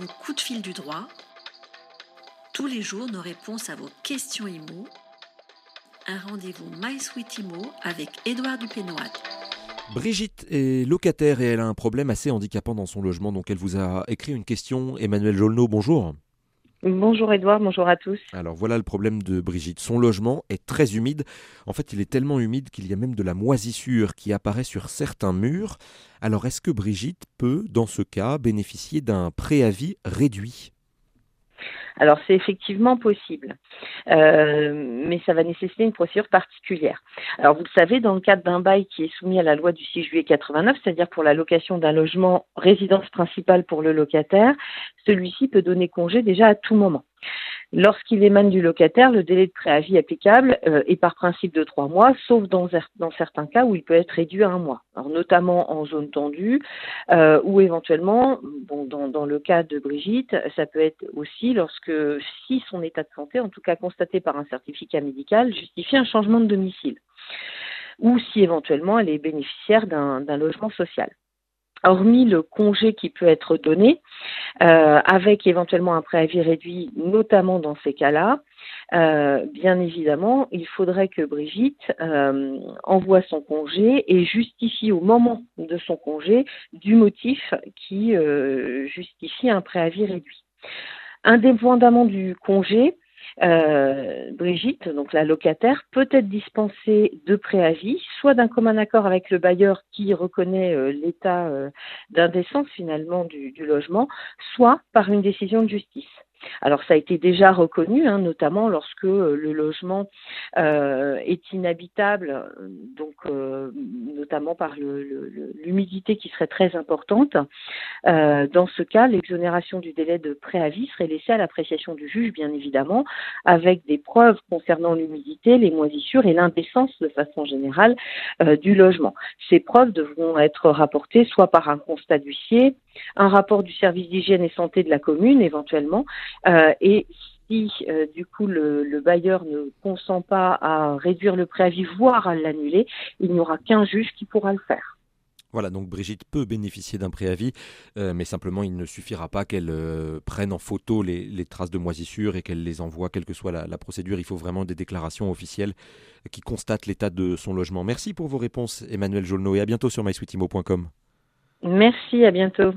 Le coup de fil du droit. Tous les jours, nos réponses à vos questions IMO. Un rendez-vous My Sweet IMO avec Édouard Dupénoat. Brigitte est locataire et elle a un problème assez handicapant dans son logement, donc elle vous a écrit une question. Emmanuel Jolneau, bonjour. Bonjour Edouard, bonjour à tous. Alors voilà le problème de Brigitte. Son logement est très humide. En fait, il est tellement humide qu'il y a même de la moisissure qui apparaît sur certains murs. Alors est-ce que Brigitte peut, dans ce cas, bénéficier d'un préavis réduit? Alors c'est effectivement possible, euh, mais ça va nécessiter une procédure particulière. Alors vous le savez, dans le cadre d'un bail qui est soumis à la loi du 6 juillet 89, c'est-à-dire pour la location d'un logement résidence principale pour le locataire, celui-ci peut donner congé déjà à tout moment. Lorsqu'il émane du locataire, le délai de préavis applicable euh, est par principe de trois mois, sauf dans, certains cas où il peut être réduit à un mois. Alors, notamment en zone tendue, euh, ou éventuellement, bon, dans, le cas de Brigitte, ça peut être aussi lorsque, si son état de santé, en tout cas constaté par un certificat médical, justifie un changement de domicile, ou si éventuellement elle est bénéficiaire d'un logement social hormis le congé qui peut être donné, euh, avec éventuellement un préavis réduit, notamment dans ces cas-là, euh, bien évidemment, il faudrait que Brigitte euh, envoie son congé et justifie au moment de son congé du motif qui justifie un préavis réduit. Indépendamment du congé, euh, Brigitte, donc la locataire, peut être dispensée de préavis, soit d'un commun accord avec le bailleur qui reconnaît euh, l'état euh, d'indécence finalement du, logement, soit par une décision de justice. Alors ça a été déjà reconnu, hein, notamment lorsque euh, le logement euh, est inhabitable, donc euh, notamment par l'humidité qui serait très importante. dans ce cas, l'exonération du délai de préavis serait laissée à l'appréciation du juge, bien évidemment, avec des preuves concernant l'humidité, les moisissures et l'indécence de façon générale du logement. Ces preuves devront être rapportées soit par un constat d'huissier, un rapport du service d'hygiène et santé de la commune éventuellement, euh, et si euh, du coup le, bailleur ne consent pas à réduire le préavis, voire à l'annuler, il n'y aura qu'un juge qui pourra le faire. Voilà, donc Brigitte peut bénéficier d'un préavis, euh, mais simplement il ne suffira pas qu'elle prenne en photo les, traces de moisissure et qu'elle les envoie, quelle que soit la, la, procédure. Il faut vraiment des déclarations officielles qui constatent l'état de son logement. Merci pour vos réponses, Emmanuel Jolneau, et à bientôt sur mysweetimo.com. Merci, à bientôt.